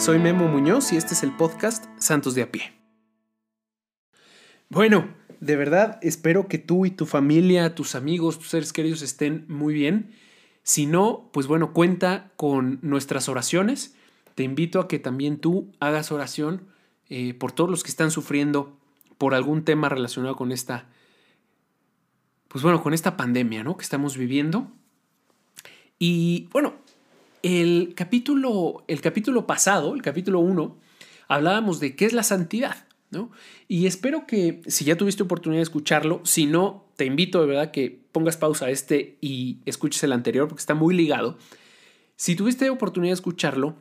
Soy Memo Muñoz y este es el podcast Santos de a pie. Bueno, de verdad espero que tú y tu familia, tus amigos, tus seres queridos estén muy bien. Si no, pues bueno, cuenta con nuestras oraciones. Te invito a que también tú hagas oración eh, por todos los que están sufriendo por algún tema relacionado con esta, pues bueno, con esta pandemia, ¿no? Que estamos viviendo. Y bueno, el capítulo, el capítulo pasado, el capítulo 1, hablábamos de qué es la santidad, ¿no? Y espero que si ya tuviste oportunidad de escucharlo, si no, te invito de verdad que pongas pausa a este y escuches el anterior porque está muy ligado. Si tuviste oportunidad de escucharlo,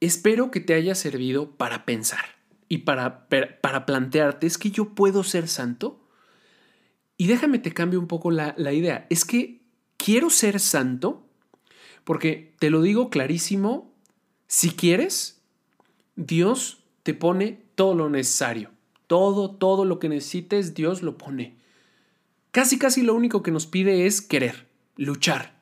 espero que te haya servido para pensar y para, para plantearte, ¿es que yo puedo ser santo? Y déjame te cambio un poco la, la idea. Es que quiero ser santo porque te lo digo clarísimo, si quieres, Dios te pone todo lo necesario. Todo, todo lo que necesites, Dios lo pone. Casi, casi lo único que nos pide es querer, luchar.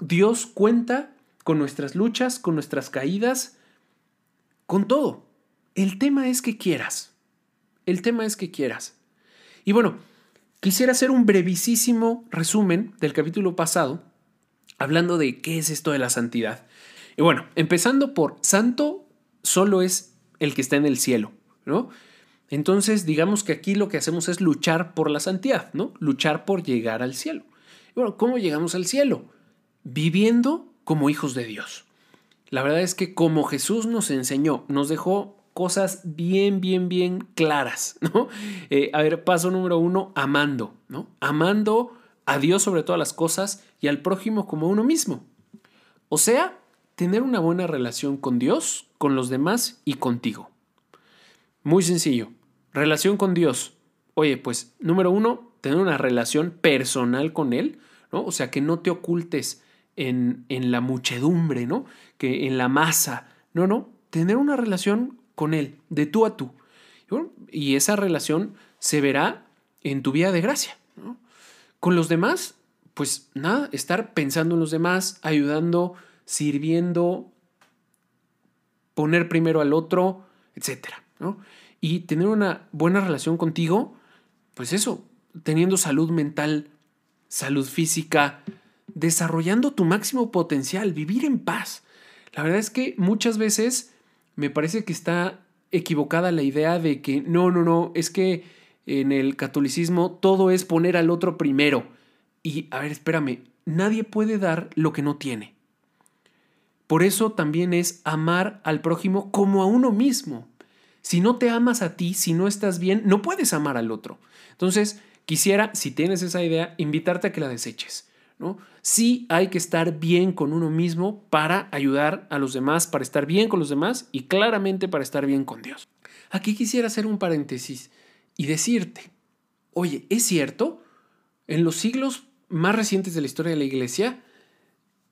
Dios cuenta con nuestras luchas, con nuestras caídas, con todo. El tema es que quieras. El tema es que quieras. Y bueno, Quisiera hacer un brevísimo resumen del capítulo pasado, hablando de qué es esto de la santidad. Y bueno, empezando por santo solo es el que está en el cielo, ¿no? Entonces, digamos que aquí lo que hacemos es luchar por la santidad, ¿no? Luchar por llegar al cielo. Bueno, ¿cómo llegamos al cielo? Viviendo como hijos de Dios. La verdad es que como Jesús nos enseñó, nos dejó cosas bien, bien, bien claras, ¿no? Eh, a ver, paso número uno, amando, ¿no? Amando a Dios sobre todas las cosas y al prójimo como uno mismo. O sea, tener una buena relación con Dios, con los demás y contigo. Muy sencillo. Relación con Dios. Oye, pues número uno, tener una relación personal con Él, ¿no? O sea, que no te ocultes en, en la muchedumbre, ¿no? Que en la masa. No, no. Tener una relación con Él, de tú a tú. Y esa relación se verá en tu vida de gracia. Con los demás, pues nada, estar pensando en los demás, ayudando, sirviendo, poner primero al otro, etc. Y tener una buena relación contigo, pues eso, teniendo salud mental, salud física, desarrollando tu máximo potencial, vivir en paz. La verdad es que muchas veces me parece que está equivocada la idea de que no, no, no, es que en el catolicismo todo es poner al otro primero. Y, a ver, espérame, nadie puede dar lo que no tiene. Por eso también es amar al prójimo como a uno mismo. Si no te amas a ti, si no estás bien, no puedes amar al otro. Entonces, quisiera, si tienes esa idea, invitarte a que la deseches. ¿No? Sí hay que estar bien con uno mismo para ayudar a los demás, para estar bien con los demás y claramente para estar bien con Dios. Aquí quisiera hacer un paréntesis y decirte, oye, ¿es cierto? En los siglos más recientes de la historia de la iglesia,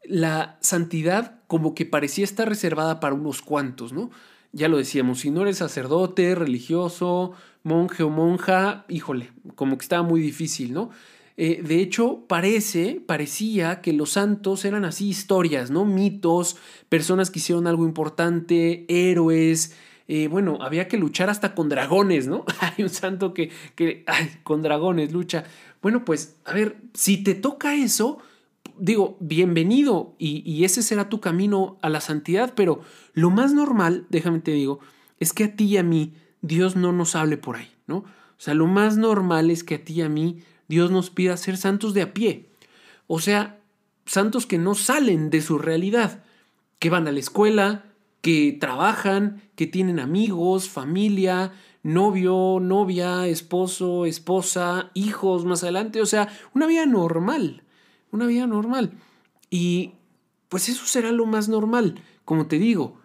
la santidad como que parecía estar reservada para unos cuantos, ¿no? Ya lo decíamos, si no eres sacerdote, religioso, monje o monja, híjole, como que estaba muy difícil, ¿no? Eh, de hecho, parece, parecía que los santos eran así historias, ¿no? Mitos, personas que hicieron algo importante, héroes. Eh, bueno, había que luchar hasta con dragones, ¿no? Hay un santo que, que con dragones lucha. Bueno, pues, a ver, si te toca eso, digo, bienvenido y, y ese será tu camino a la santidad, pero lo más normal, déjame te digo, es que a ti y a mí Dios no nos hable por ahí, ¿no? O sea, lo más normal es que a ti y a mí Dios nos pida ser santos de a pie. O sea, santos que no salen de su realidad, que van a la escuela, que trabajan, que tienen amigos, familia, novio, novia, esposo, esposa, hijos más adelante. O sea, una vida normal, una vida normal. Y pues eso será lo más normal. Como te digo,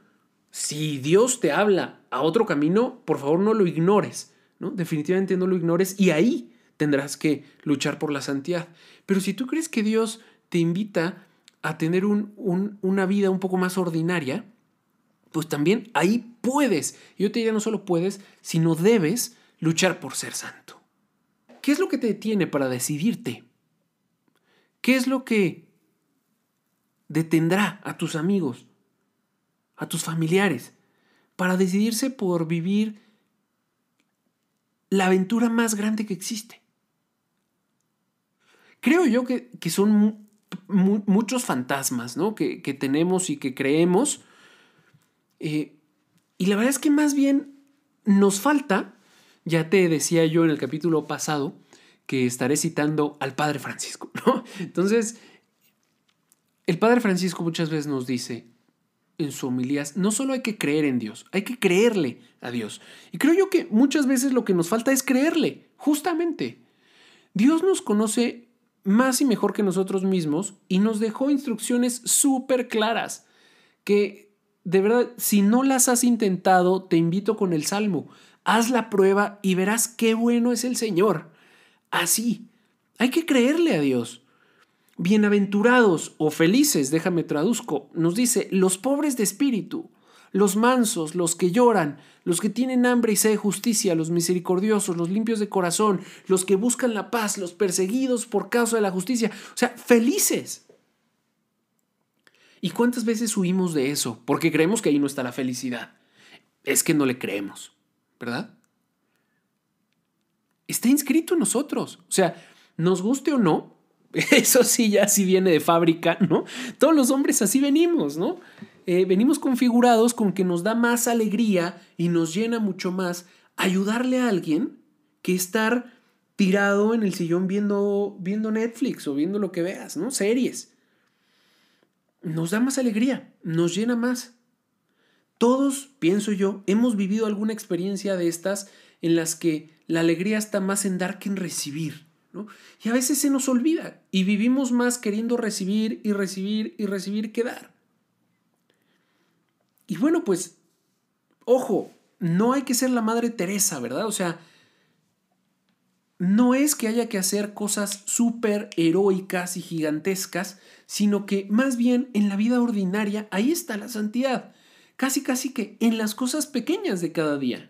si Dios te habla a otro camino, por favor no lo ignores. ¿no? Definitivamente no lo ignores. Y ahí tendrás que luchar por la santidad. Pero si tú crees que Dios te invita a tener una vida un poco más ordinaria, pues también ahí puedes, yo te diría no solo puedes, sino debes luchar por ser santo. ¿Qué es lo que te detiene para decidirte? ¿Qué es lo que detendrá a tus amigos, a tus familiares, para decidirse por vivir la aventura más grande que existe. Creo yo que, son muchos fantasmas ¿no? que, tenemos y que creemos. Eh, y la verdad es que más bien nos falta, ya te decía yo en el capítulo pasado, que estaré citando al Padre Francisco. ¿no? Entonces, el Padre Francisco muchas veces nos dice, en su homilías, no solo hay que creer en Dios, hay que creerle a Dios. Y creo yo que muchas veces lo que nos falta es creerle, justamente. Dios nos conoce más y mejor que nosotros mismos y nos dejó instrucciones súper claras que de verdad, si no las has intentado, te invito con el Salmo. Haz la prueba y verás qué bueno es el Señor. Así, hay que creerle a Dios. Bienaventurados o felices, déjame traduzco, nos dice, los pobres de espíritu, los mansos, los que lloran, los que tienen hambre y sed justicia, los misericordiosos, los limpios de corazón, los que buscan la paz, los perseguidos por causa de la justicia. O sea, felices. ¿Y cuántas veces huimos de eso? Porque creemos que ahí no está la felicidad. Es que no le creemos, ¿verdad? Está inscrito en nosotros. O sea, nos guste o no, Eso sí, ya sí viene de fábrica, ¿no? Todos los hombres así venimos, ¿no? Eh, venimos configurados con que nos da más alegría y nos llena mucho más ayudarle a alguien que estar tirado en el sillón viendo, viendo Netflix o viendo lo que veas, ¿no? Series. Nos da más alegría, nos llena más. Todos, pienso yo, hemos vivido alguna experiencia de estas en las que la alegría está más en dar que en recibir. Y a veces se nos olvida y vivimos más queriendo recibir y recibir y recibir que dar. Y bueno, pues, ojo, no hay que ser la Madre Teresa, ¿verdad? O sea, no es que haya que hacer cosas súper heroicas y gigantescas, sino que más bien en la vida ordinaria ahí está la santidad. Casi, casi que en las cosas pequeñas de cada día,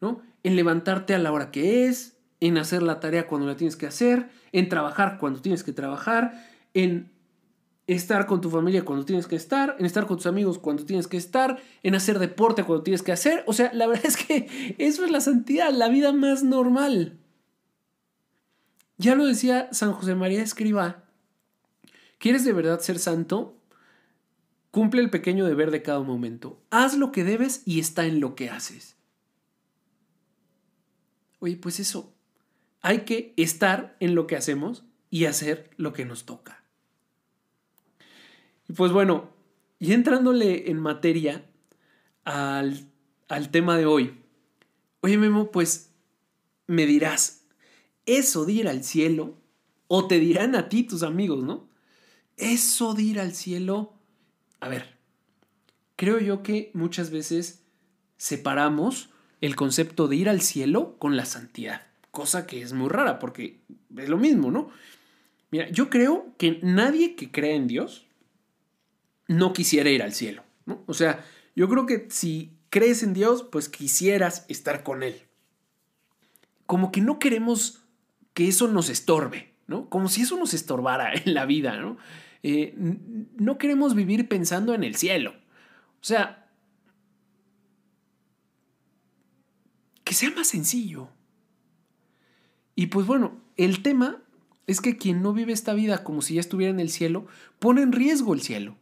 ¿no? En levantarte a la hora que es, en hacer la tarea cuando la tienes que hacer, en trabajar cuando tienes que trabajar, en estar con tu familia cuando tienes que estar, en estar con tus amigos cuando tienes que estar, en hacer deporte cuando tienes que hacer. O sea, la verdad es que eso es la santidad, la vida más normal. Ya lo decía San José María Escriba, ¿quieres de verdad ser santo? Cumple el pequeño deber de cada momento. Haz lo que debes y está en lo que haces. Oye, pues eso, hay que estar en lo que hacemos y hacer lo que nos toca. Y pues bueno, y entrándole en materia al, al tema de hoy. Oye Memo, pues me dirás, eso de ir al cielo, o te dirán a ti tus amigos, ¿no? Eso de ir al cielo, a ver, creo yo que muchas veces separamos el concepto de ir al cielo con la santidad cosa que es muy rara porque es lo mismo, ¿no? Mira, yo creo que nadie que cree en Dios no quisiera ir al cielo. O sea, yo creo que si crees en Dios, pues quisieras estar con Él. Como que no queremos que eso nos estorbe, ¿no? Como si eso nos estorbara en la vida, ¿no? Eh, no queremos vivir pensando en el cielo. O sea, que sea más sencillo. Y pues bueno, el tema es que quien no vive esta vida como si ya estuviera en el cielo, pone en riesgo el cielo.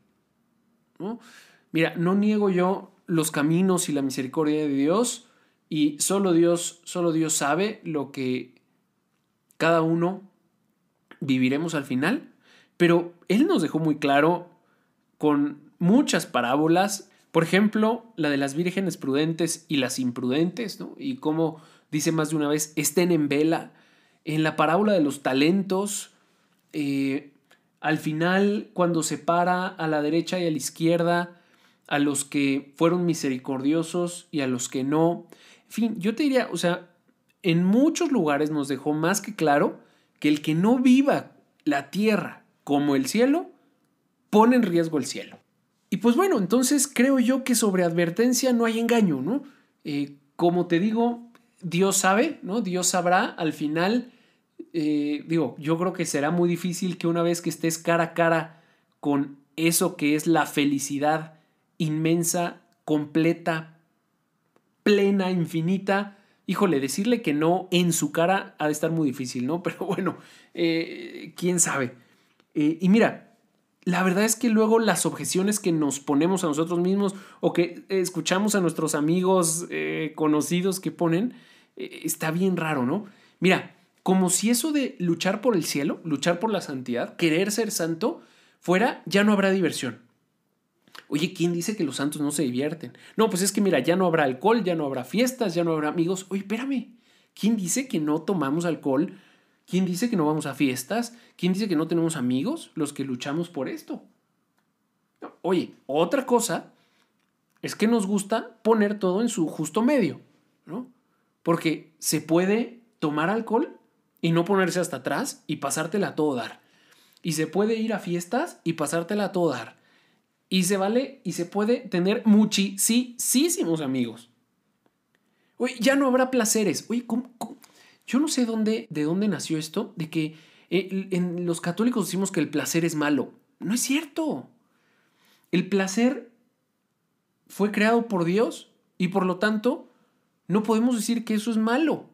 Mira, no niego yo los caminos y la misericordia de Dios y solo Dios, solo Dios sabe lo que cada uno viviremos al final, pero Él nos dejó muy claro con muchas parábolas, por ejemplo, la de las vírgenes prudentes y las imprudentes, ¿no? Y cómo dice más de una vez, estén en vela, en la parábola de los talentos, eh, al final, cuando separa a la derecha y a la izquierda, a los que fueron misericordiosos y a los que no. En fin, yo te diría, o sea, en muchos lugares nos dejó más que claro que el que no viva la tierra como el cielo, pone en riesgo el cielo. Y pues bueno, entonces creo yo que sobre advertencia no hay engaño, ¿no? Eh, como te digo, Dios sabe, ¿no? Dios sabrá al final eh, digo, yo creo que será muy difícil que una vez que estés cara a cara con eso que es la felicidad inmensa, completa, plena, infinita, híjole, decirle que no en su cara ha de estar muy difícil, ¿no? Pero bueno, eh, quién sabe. Eh, y mira, la verdad es que luego las objeciones que nos ponemos a nosotros mismos o que escuchamos a nuestros amigos conocidos que ponen, está bien raro, ¿no? Mira, como si eso de luchar por el cielo, luchar por la santidad, querer ser santo, fuera, ya no habrá diversión. Oye, ¿quién dice que los santos no se divierten? No, pues es que mira, ya no habrá alcohol, ya no habrá fiestas, ya no habrá amigos. Oye, espérame, ¿quién dice que no tomamos alcohol? ¿Quién dice que no vamos a fiestas? ¿Quién dice que no tenemos amigos los que luchamos por esto? Oye, otra cosa es que nos gusta poner todo en su justo medio, ¿no? Porque se puede tomar alcohol y no ponerse hasta atrás y pasártela a todo dar. Y se puede ir a fiestas y pasártela a todo dar. Y se vale y se puede tener muchísimos amigos. Oye, ya no habrá placeres. Oye, yo no sé dónde, de dónde nació esto, de que eh, en los católicos decimos que el placer es malo. No es cierto. El placer fue creado por Dios y por lo tanto no podemos decir que eso es malo.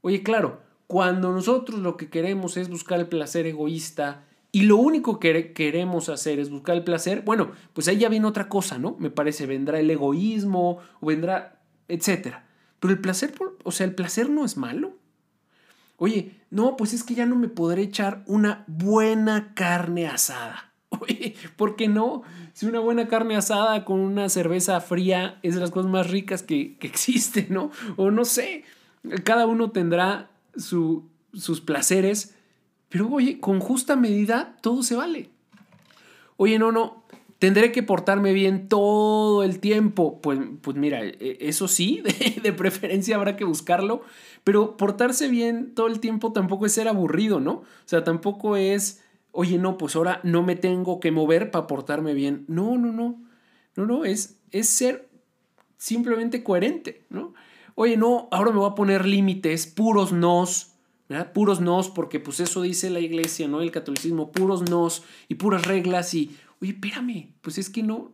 Oye, claro, cuando nosotros lo que queremos es buscar el placer egoísta y lo único que queremos hacer es buscar el placer, bueno, pues ahí ya viene otra cosa, ¿no? Me parece, vendrá el egoísmo o vendrá, etcétera. Pero el placer, o sea, el placer no es malo. Oye, no, pues es que ya no me podré echar una buena carne asada. Oye, ¿por qué no? Si una buena carne asada con una cerveza fría es de las cosas más ricas que, que existen, ¿no? O no sé, cada uno tendrá su, sus placeres pero oye, con justa medida todo se vale. Oye, no, no, tendré que portarme bien todo el tiempo. Pues, pues mira, e, eso sí, de, preferencia habrá que buscarlo, pero portarse bien todo el tiempo tampoco es ser aburrido, ¿no? O sea, tampoco es, oye, no, pues ahora no me tengo que mover para portarme bien. No, no, no, no, no, es, es ser simplemente coherente, ¿no? Oye, no, ahora me voy a poner límites, puros nos, Puros nos, porque pues eso dice la iglesia, ¿no? El catolicismo, puros nos y puras reglas y, oye, espérame, pues es que no,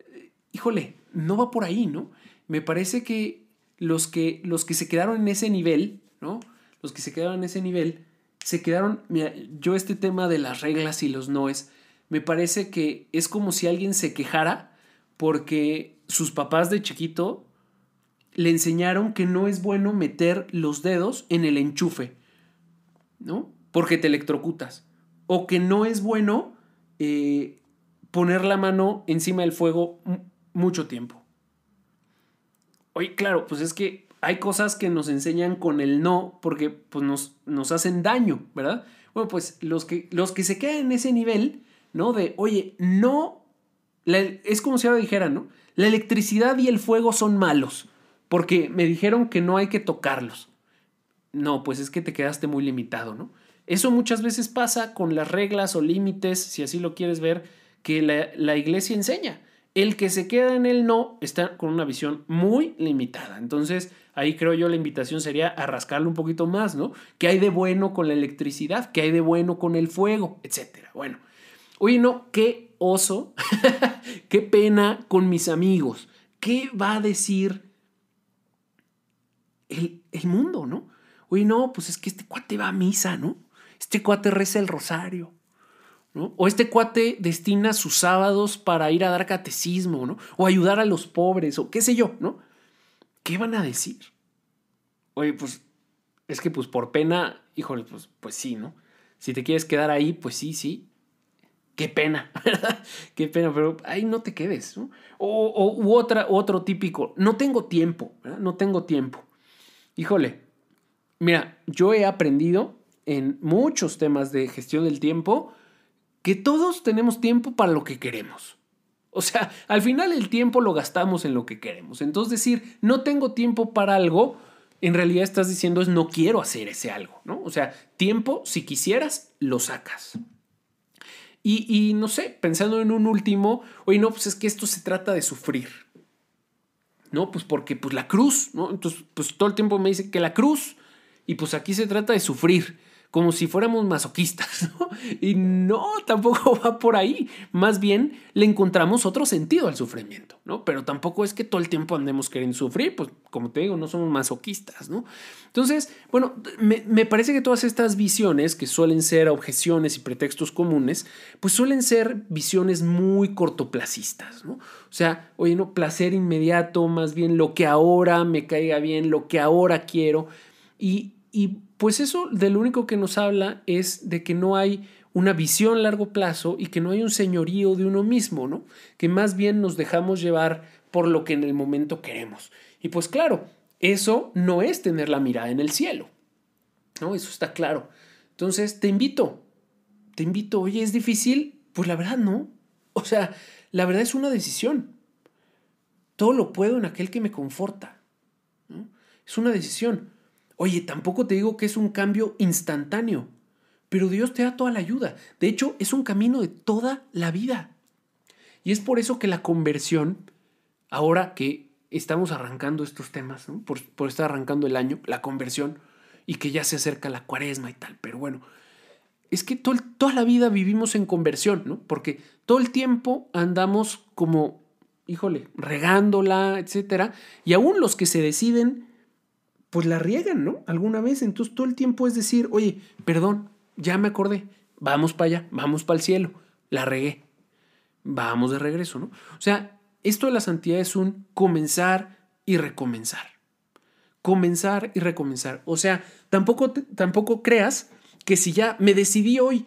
eh, híjole, no va por ahí, ¿no? Me parece que los que, los que se quedaron en ese nivel, ¿no? Los que se quedaron en ese nivel, se quedaron, mira, yo este tema de las reglas y los noes, me parece que es como si alguien se quejara porque sus papás de chiquito le enseñaron que no es bueno meter los dedos en el enchufe, ¿no? Porque te electrocutas. O que no es bueno eh, poner la mano encima del fuego mucho tiempo. Oye, claro, pues es que hay cosas que nos enseñan con el no porque pues nos, nos hacen daño, ¿verdad? Bueno, pues los que, los que se quedan en ese nivel, ¿no? De, oye, no, es como si ahora dijeran, ¿no? La electricidad y el fuego son malos porque me dijeron que no hay que tocarlos. No, pues es que te quedaste muy limitado, ¿no? Eso muchas veces pasa con las reglas o límites, si así lo quieres ver, que la, iglesia enseña. El que se queda en el no está con una visión muy limitada. Entonces, ahí creo yo la invitación sería a rascarlo un poquito más, ¿no? ¿Qué hay de bueno con la electricidad? ¿Qué hay de bueno con el fuego? Etcétera. Bueno, oye, no, qué oso, qué pena con mis amigos. ¿Qué va a decir el, mundo, ¿no? Oye, no, pues es que este cuate va a misa, ¿no? Este cuate reza el rosario, ¿no? O este cuate destina sus sábados para ir a dar catecismo, ¿no? O ayudar a los pobres, o qué sé yo, ¿no? ¿Qué van a decir? Oye, pues es que pues por pena, híjole, pues, pues sí, ¿no? Si te quieres quedar ahí, pues sí, sí. Qué pena, ¿verdad? Qué pena, pero ahí no te quedes, ¿no? O, o otro típico, no tengo tiempo, ¿verdad? No tengo tiempo. Híjole, mira, yo he aprendido en muchos temas de gestión del tiempo que todos tenemos tiempo para lo que queremos. O sea, al final el tiempo lo gastamos en lo que queremos. Entonces decir, no tengo tiempo para algo, en realidad estás diciendo es no quiero hacer ese algo, ¿no? O sea, tiempo, si quisieras, lo sacas. Y, y no sé, pensando en un último, oye, no, pues es que esto se trata de sufrir. ¿No? Pues porque pues la cruz, ¿no? Entonces, pues todo el tiempo me dice que la cruz, y pues aquí se trata de sufrir. Como si fuéramos masoquistas. Y no, tampoco va por ahí. Más bien le encontramos otro sentido al sufrimiento, ¿no? Pero tampoco es que todo el tiempo andemos queriendo sufrir, pues como te digo, no somos masoquistas, ¿no? Entonces, bueno, me, me parece que todas estas visiones, que suelen ser objeciones y pretextos comunes, pues suelen ser visiones muy cortoplacistas, ¿no? O sea, oye, no, placer inmediato, más bien lo que ahora me caiga bien, lo que ahora quiero. Y, y pues eso de lo único que nos habla es de que no hay una visión a largo plazo y que no hay un señorío de uno mismo, ¿no? Que más bien nos dejamos llevar por lo que en el momento queremos. Y pues claro, eso no es tener la mirada en el cielo, ¿no? Eso está claro. Entonces, te invito, te invito, oye, ¿es difícil? Pues la verdad no. O sea, la verdad es una decisión. Todo lo puedo en aquel que me conforta. Es una decisión. Oye, tampoco te digo que es un cambio instantáneo, pero Dios te da toda la ayuda. De hecho, es un camino de toda la vida. Y es por eso que la conversión, ahora que estamos arrancando estos temas, por, estar arrancando el año, la conversión, y que ya se acerca la cuaresma y tal, pero bueno, es que toda la vida vivimos en conversión, ¿no? Porque todo el tiempo andamos como, híjole, regándola, etcétera, y aún los que se deciden pues la riegan, ¿no? Alguna vez. Entonces todo el tiempo es decir, oye, perdón, ya me acordé, vamos para allá, vamos para el cielo, la regué, vamos de regreso, ¿no? O sea, esto de la santidad es un comenzar y recomenzar. Comenzar y recomenzar. O sea, tampoco, tampoco creas que si ya me decidí hoy,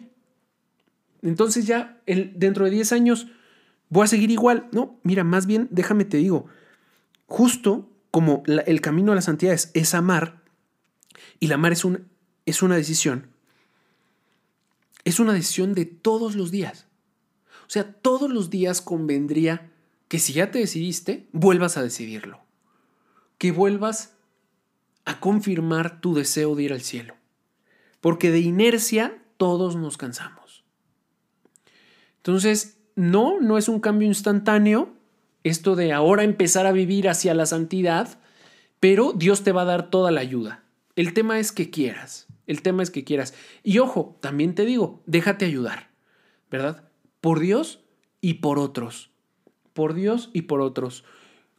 entonces ya el, dentro de 10 años voy a seguir igual. No, mira, más bien déjame te digo, justo como el camino a la santidad es, amar, y la amar es, un, es una decisión, es una decisión de todos los días. O sea, todos los días convendría que si ya te decidiste, vuelvas a decidirlo. Que vuelvas a confirmar tu deseo de ir al cielo. Porque de inercia todos nos cansamos. Entonces, no, no es un cambio instantáneo, esto de ahora empezar a vivir hacia la santidad, pero Dios te va a dar toda la ayuda. El tema es que quieras, el tema es que quieras. Y ojo, también te digo, déjate ayudar, ¿verdad? Por Dios y por otros. Por Dios y por otros.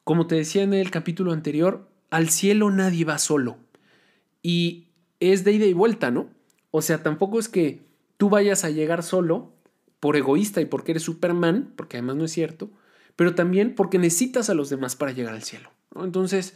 Como te decía en el capítulo anterior, al cielo nadie va solo. Y es de ida y vuelta, ¿no? O sea, tampoco es que tú vayas a llegar solo por egoísta y porque eres Superman, porque además no es cierto, pero también porque necesitas a los demás para llegar al cielo. Entonces,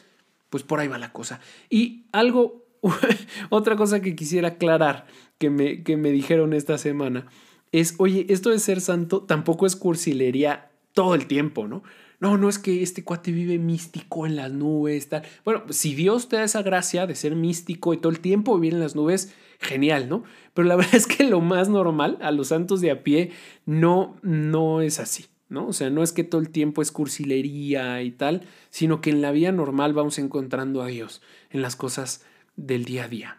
pues por ahí va la cosa. Y algo, otra cosa que quisiera aclarar que me, que me dijeron esta semana es, oye, esto de ser santo tampoco es cursilería todo el tiempo, ¿no? No, no es que este cuate vive místico en las nubes, tal. Bueno, si Dios te da esa gracia de ser místico y todo el tiempo vivir en las nubes, genial, ¿no? Pero la verdad es que lo más normal a los santos de a pie no, no es así. ¿No? O sea, no es que todo el tiempo es cursilería y tal, sino que en la vida normal vamos encontrando a Dios en las cosas del día a día,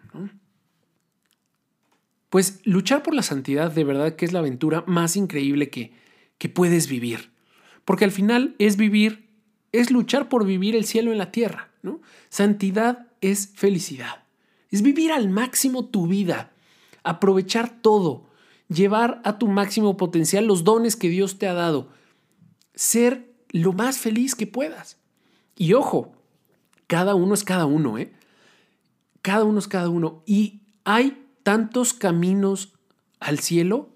Pues luchar por la santidad de verdad que es la aventura más increíble que, que puedes vivir. Porque al final es vivir, es luchar por vivir el cielo en la tierra, ¿no? Santidad es felicidad. Es vivir al máximo tu vida, aprovechar todo, llevar a tu máximo potencial los dones que Dios te ha dado, ser lo más feliz que puedas. Y ojo, cada uno es cada uno, ¿eh? Cada uno es cada uno. Y hay tantos caminos al cielo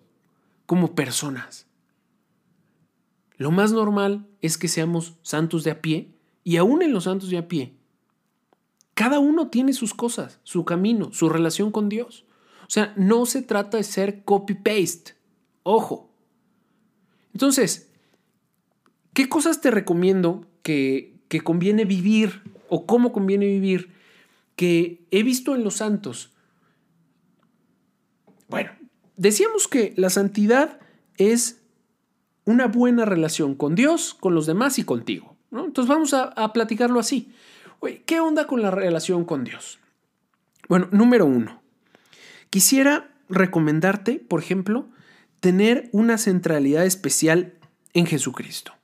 como personas. Lo más normal es que seamos santos de a pie y aún en los santos de a pie. Cada uno tiene sus cosas, su camino, su relación con Dios. O sea, no se trata de ser copy-paste. Ojo. Entonces, ¿qué cosas te recomiendo que, que conviene vivir o cómo conviene vivir que he visto en los santos? Bueno, decíamos que la santidad es una buena relación con Dios, con los demás y contigo. Entonces vamos a platicarlo así. ¿Qué onda con la relación con Dios? Bueno, número uno, Quisiera recomendarte, por ejemplo, tener una centralidad especial en Jesucristo.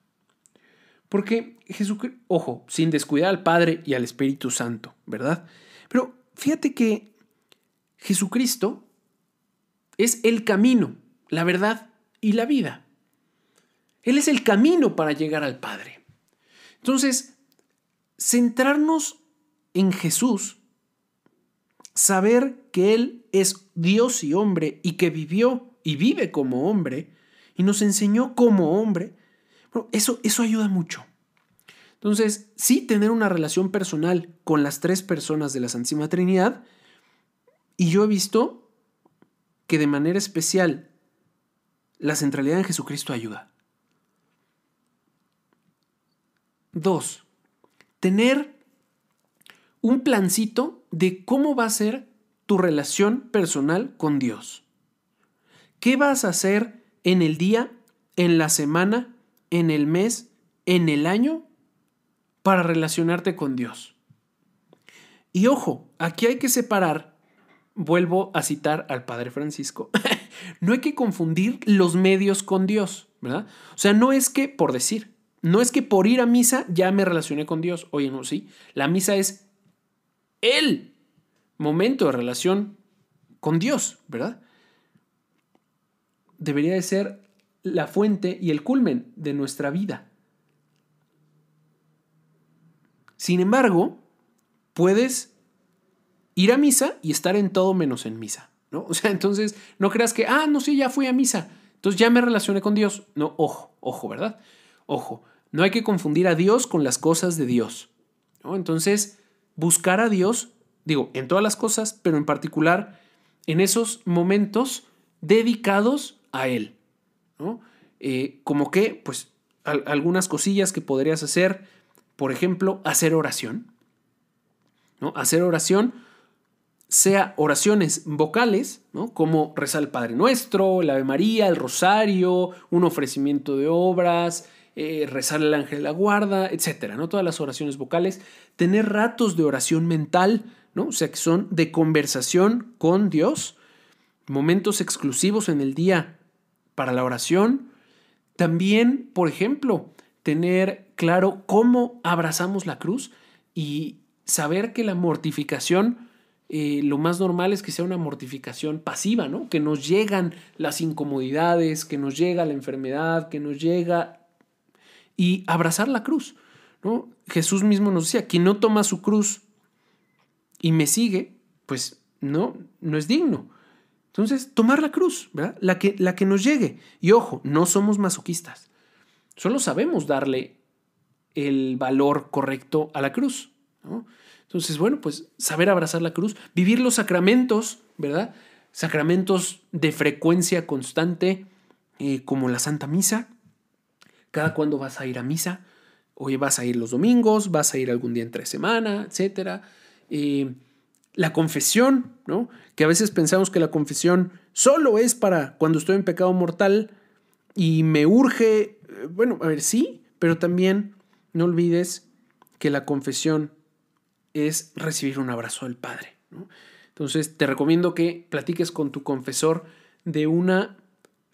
Porque Jesucristo, ojo, sin descuidar al Padre y al Espíritu Santo, ¿verdad? Pero fíjate que Jesucristo es el camino, la verdad y la vida. Él es el camino para llegar al Padre. Entonces, centrarnos en Jesús, saber que Él es Dios y hombre y que vivió y vive como hombre y nos enseñó como hombre, eso, eso ayuda mucho. Entonces, sí tener una relación personal con las tres personas de la Santísima Trinidad, y yo he visto que de manera especial la centralidad en Jesucristo ayuda. Dos, tener un plancito de cómo va a ser tu relación personal con Dios. ¿Qué vas a hacer en el día, en la semana, en el mes, en el año para relacionarte con Dios? Y ojo, aquí hay que separar, vuelvo a citar al Padre Francisco, no hay que confundir los medios con Dios, ¿verdad? O sea, no es que, por decir, no es que por ir a misa ya me relacioné con Dios. Oye, no, sí. La misa es el momento de relación con Dios, ¿verdad? Debería de ser la fuente y el culmen de nuestra vida. Sin embargo, puedes ir a misa y estar en todo menos en misa, ¿no? O sea, entonces no creas que, ah, no, sí, ya fui a misa, entonces ya me relacioné con Dios. No, ojo, ojo, ¿verdad? Ojo, no hay que confundir a Dios con las cosas de Dios, ¿no? Entonces, buscar a Dios, digo, en todas las cosas, pero en particular en esos momentos dedicados a Él. ¿no? Eh, como que, pues, algunas cosillas que podrías hacer, por ejemplo, hacer oración. ¿no? Hacer oración, sea oraciones vocales, ¿no? como rezar el Padre Nuestro, el Ave María, el Rosario, un ofrecimiento de obras, eh, rezar el ángel de la guarda, etcétera, ¿no? Todas las oraciones vocales, tener ratos de oración mental, ¿no? O sea, que son de conversación con Dios, momentos exclusivos en el día para la oración. También, por ejemplo, tener claro cómo abrazamos la cruz y saber que la mortificación, eh, lo más normal es que sea una mortificación pasiva, ¿no? Que nos llegan las incomodidades, que nos llega la enfermedad, que nos llega y abrazar la cruz. ¿no? Jesús mismo nos decía, quien no toma su cruz y me sigue, pues no, no es digno. Entonces, tomar la cruz, ¿verdad? La que, la que nos llegue. Y ojo, no somos masoquistas. Solo sabemos darle el valor correcto a la cruz. Entonces, bueno, pues saber abrazar la cruz, vivir los sacramentos, ¿verdad? Sacramentos de frecuencia constante, eh, como la Santa Misa, cada cuándo vas a ir a misa. Oye, vas a ir los domingos, vas a ir algún día entre semana, etc. Eh, la confesión, ¿no? Que a veces pensamos que la confesión solo es para cuando estoy en pecado mortal y me urge, eh, bueno, a ver, sí, pero también no olvides que la confesión es recibir un abrazo del Padre. Entonces, te recomiendo que platiques con tu confesor de una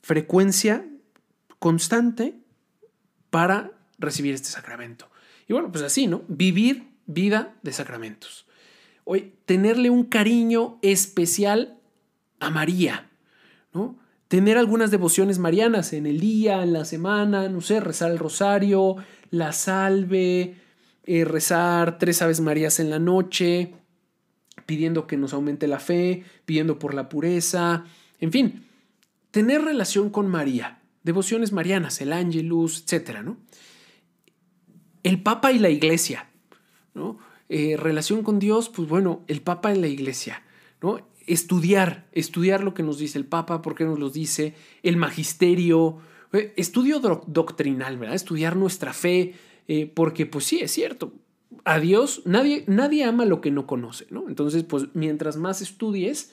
frecuencia constante para recibir este sacramento. Y bueno, pues así, ¿no? Vivir vida de sacramentos. Hoy, tenerle un cariño especial a María, ¿no? Tener algunas devociones marianas en el día, en la semana, no sé, rezar el rosario, la salve, eh, rezar tres aves marías en la noche, pidiendo que nos aumente la fe, pidiendo por la pureza, en fin, tener relación con María devociones marianas, el Angelus, etcétera, ¿no? El Papa y la Iglesia, ¿no? Eh, relación con Dios, pues bueno, el Papa y la Iglesia, ¿no? Estudiar, estudiar lo que nos dice el Papa, por qué nos lo dice, el magisterio, eh, estudio doctrinal, ¿verdad? Estudiar nuestra fe, eh, porque pues sí, es cierto, a Dios nadie, nadie ama lo que no conoce, ¿no? Entonces, pues mientras más estudies,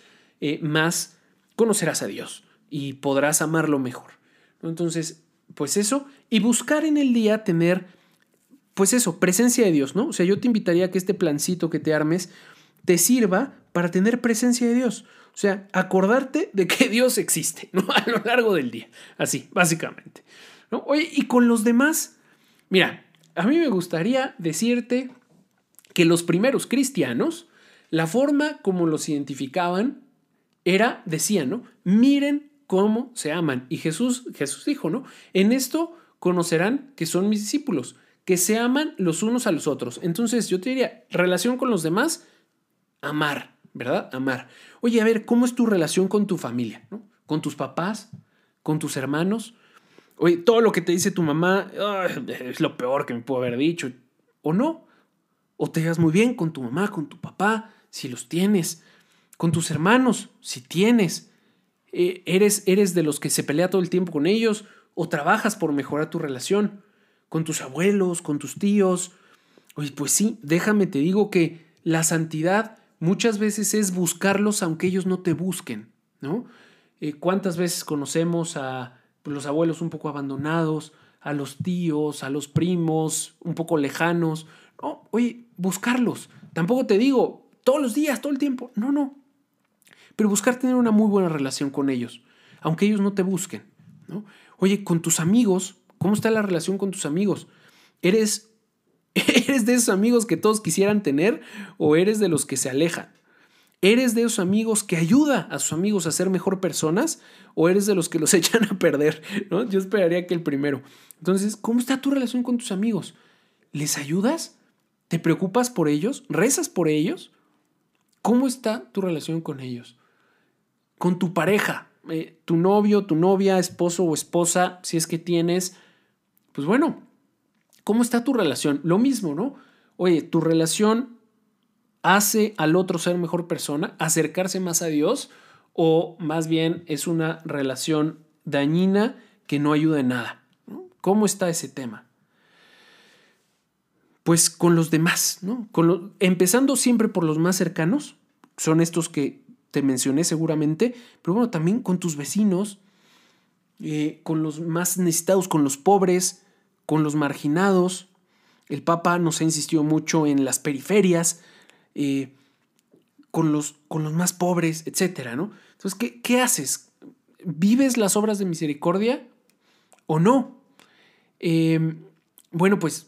más conocerás a Dios y podrás amarlo mejor. Entonces, pues eso, y buscar en el día tener, pues eso, presencia de Dios, ¿no? O sea, yo te invitaría a que este plancito que te armes te sirva para tener presencia de Dios. O sea, acordarte de que Dios existe, ¿no? A lo largo del día. Así, básicamente. ¿no? Oye, y con los demás, mira, a mí me gustaría decirte que los primeros cristianos, la forma como los identificaban era, decía, ¿no? Miren cómo se aman. Y Jesús, Jesús dijo, ¿no? En esto conocerán que son mis discípulos, que se aman los unos a los otros. Entonces yo te diría, relación con los demás, amar, ¿verdad? Amar. Oye, a ver, ¿cómo es tu relación con tu familia? ¿no? ¿Con tus papás? ¿Con tus hermanos? Oye, todo lo que te dice tu mamá es lo peor que me puedo haber dicho. ¿O no? O te llevas muy bien con tu mamá, con tu papá, si los tienes. Con tus hermanos, si tienes. Eh, eres, eres de los que se pelea todo el tiempo con ellos o trabajas por mejorar tu relación con tus abuelos, con tus tíos. Oye, pues sí, déjame te digo que la santidad muchas veces es buscarlos aunque ellos no te busquen, ¿no? Eh, ¿Cuántas veces conocemos a pues, los abuelos un poco abandonados, a los tíos, a los primos un poco lejanos? No, oye, buscarlos. Tampoco te digo todos los días, todo el tiempo. No, no. Pero buscar tener una muy buena relación con ellos, aunque ellos no te busquen, ¿no? Oye, con tus amigos, ¿cómo está la relación con tus amigos? ¿Eres ¿Eres de esos amigos que todos quisieran tener o eres de los que se alejan? ¿Eres de esos amigos que ayuda a sus amigos a ser mejor personas o eres de los que los echan a perder? ¿no? Yo esperaría que el primero. Entonces, ¿cómo está tu relación con tus amigos? ¿Les ayudas? ¿Te preocupas por ellos? ¿Rezas por ellos? ¿Cómo está tu relación con ellos? Con tu pareja, eh, tu novio, tu novia, esposo o esposa, si es que tienes, pues bueno, ¿Cómo está tu relación? Lo mismo, ¿no? Oye, tu relación hace al otro ser mejor persona, acercarse más a Dios, o más bien es una relación dañina que no ayuda en nada. ¿Cómo está ese tema? Pues con los demás, ¿no? Con empezando siempre por los más cercanos, son estos que te mencioné seguramente, pero bueno, también con tus vecinos, eh, con los más necesitados, con los pobres, con los marginados. El Papa nos ha insistido mucho en las periferias, eh, con, los, con, los, más pobres, etc. ¿no? Entonces, ¿qué, ¿qué, haces? ¿Vives las obras de misericordia o no? Em, bueno, pues,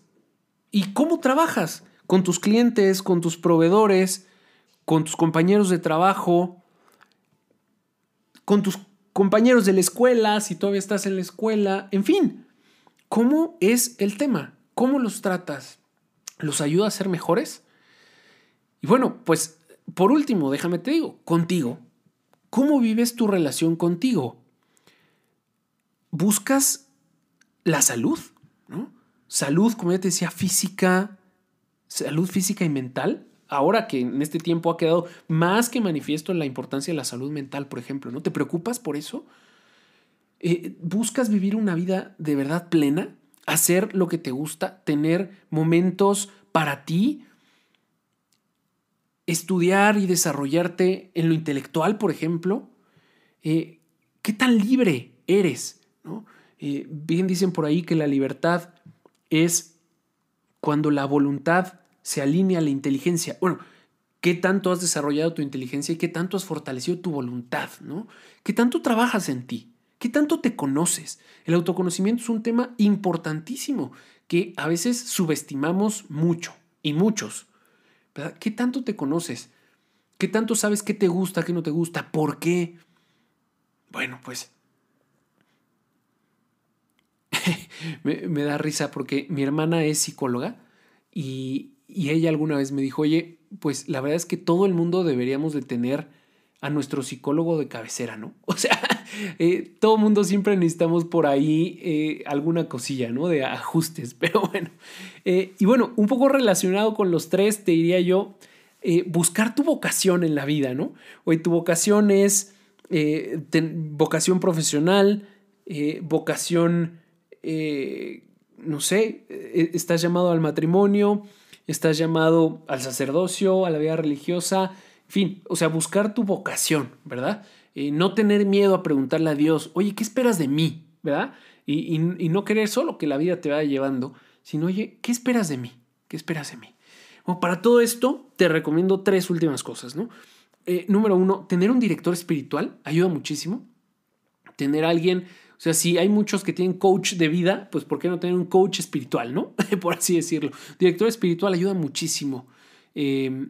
¿y cómo trabajas? Con tus clientes, con tus proveedores, con tus compañeros de trabajo, con tus compañeros de la escuela, si todavía estás en la escuela, en fin. ¿Cómo es el tema? ¿Cómo los tratas? ¿Los ayuda a ser mejores? Y bueno, pues por último, déjame te digo, contigo. ¿Cómo vives tu relación contigo? ¿Buscas la salud? ¿no? Salud, como ya te decía, física, salud física y mental. Ahora que en este tiempo ha quedado más que manifiesto la importancia de la salud mental, por ejemplo, ¿no? ¿Te preocupas por eso? Eh, ¿Buscas vivir una vida de verdad plena? ¿Hacer lo que te gusta? ¿Tener momentos para ti? ¿Estudiar y desarrollarte en lo intelectual, por ejemplo? Eh, ¿Qué tan libre eres? ¿no? Eh, bien dicen por ahí que la libertad es cuando la voluntad se alinea la inteligencia. Bueno, ¿qué tanto has desarrollado tu inteligencia y qué tanto has fortalecido tu voluntad? ¿no? ¿Qué tanto trabajas en ti? ¿Qué tanto te conoces? El autoconocimiento es un tema importantísimo que a veces subestimamos mucho y muchos. ¿Qué tanto te conoces? ¿Qué tanto sabes qué te gusta, qué no te gusta? ¿Por qué? Bueno, pues me, me, da risa porque mi hermana es psicóloga y, y, ella alguna vez me dijo, oye, pues la verdad es que todo el mundo deberíamos de tener a nuestro psicólogo de cabecera, ¿no? O sea, eh, todo mundo siempre necesitamos por ahí eh, alguna cosilla, ¿no? De ajustes, pero bueno. Eh, y bueno, un poco relacionado con los tres, te diría yo, buscar tu vocación en la vida, ¿no? Hoy tu vocación es vocación profesional, vocación, no sé, estás llamado al matrimonio, estás llamado al sacerdocio, a la vida religiosa, en fin, o sea, buscar tu vocación, ¿verdad? Eh, no tener miedo a preguntarle a Dios, oye, ¿qué esperas de mí? ¿Verdad? Y, no querer solo que la vida te vaya llevando, sino, oye, ¿qué esperas de mí? ¿Qué esperas de mí? Para todo esto, te recomiendo tres últimas cosas, ¿no? Eh, número uno, tener un director espiritual ayuda muchísimo. Tener a alguien, o sea, si hay muchos que tienen coach de vida, pues ¿por qué no tener un coach espiritual, no? Por así decirlo. Director espiritual ayuda muchísimo. Eh,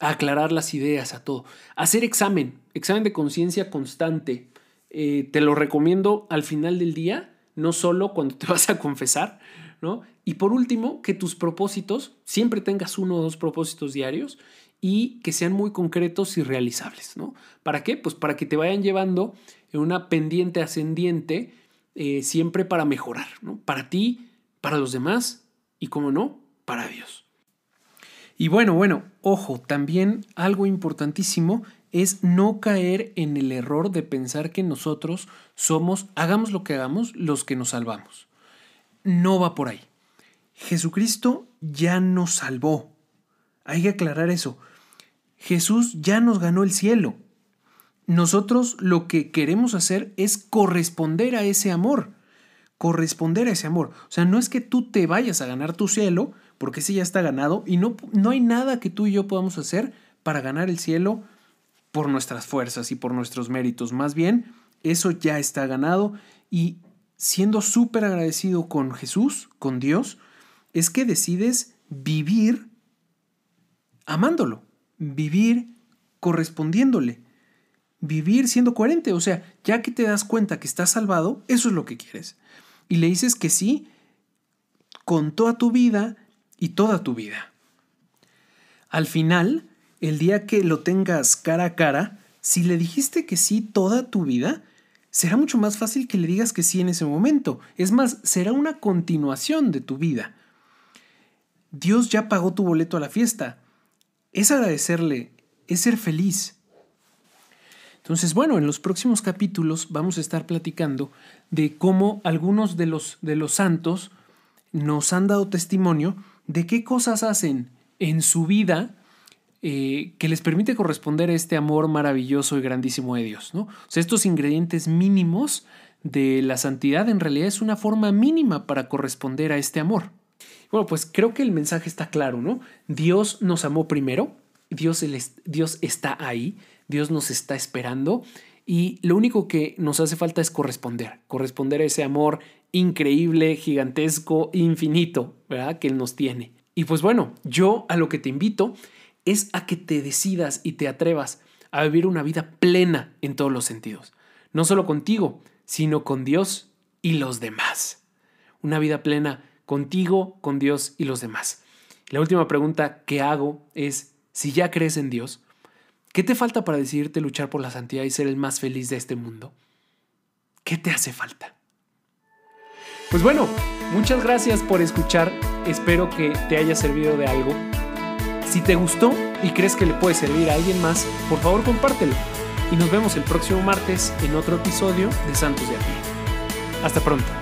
a aclarar las ideas, a todo. Hacer examen, examen de conciencia constante. Eh, te lo recomiendo al final del día, no solo cuando te vas a confesar, ¿no? Y por último, que tus propósitos, siempre tengas uno o dos propósitos diarios y que sean muy concretos y realizables, ¿no? ¿Para qué? Pues para que te vayan llevando en una pendiente ascendiente eh, siempre para mejorar, ¿no? Para ti, para los demás y, como no, para Dios. Y bueno, bueno, ojo, también algo importantísimo es no caer en el error de pensar que nosotros somos, hagamos lo que hagamos, los que nos salvamos. No va por ahí. Jesucristo ya nos salvó. Hay que aclarar eso. Jesús ya nos ganó el cielo. Nosotros lo que queremos hacer es corresponder a ese amor. Corresponder a ese amor. O sea, no es que tú te vayas a ganar tu cielo, porque ese ya está ganado, y no, no hay nada que tú y yo podamos hacer para ganar el cielo por nuestras fuerzas y por nuestros méritos. Más bien, eso ya está ganado y siendo súper agradecido con Jesús, con Dios, es que decides vivir amándolo, vivir correspondiéndole, vivir siendo coherente. O sea, ya que te das cuenta que estás salvado, eso es lo que quieres. Y le dices que sí con toda tu vida y toda tu vida. Al final, el día que lo tengas cara a cara, si le dijiste que sí toda tu vida, será mucho más fácil que le digas que sí en ese momento. Es más, será una continuación de tu vida. Dios ya pagó tu boleto a la fiesta. Es agradecerle, es ser feliz. Entonces, bueno, en los próximos capítulos vamos a estar platicando de cómo algunos de los, de los santos nos han dado testimonio de qué cosas hacen en su vida eh, que les permite corresponder a este amor maravilloso y grandísimo de Dios. ¿no? O sea, estos ingredientes mínimos de la santidad en realidad es una forma mínima para corresponder a este amor. Bueno, pues creo que el mensaje está claro, ¿no? Dios nos amó primero, Dios, Dios está ahí, Dios nos está esperando y lo único que nos hace falta es corresponder, corresponder a ese amor increíble, gigantesco, infinito, ¿verdad? Que Él nos tiene. Y pues bueno, yo a lo que te invito es a que te decidas y te atrevas a vivir una vida plena en todos los sentidos. No solo contigo, sino con Dios y los demás. Una vida plena contigo, con Dios y los demás. La última pregunta que hago es, si ya crees en Dios, ¿qué te falta para decidirte luchar por la santidad y ser el más feliz de este mundo? ¿Qué te hace falta? Pues bueno, muchas gracias por escuchar. Espero que te haya servido de algo. Si te gustó y crees que le puede servir a alguien más, por favor compártelo. Y nos vemos el próximo martes en otro episodio de Santos de a Hasta pronto.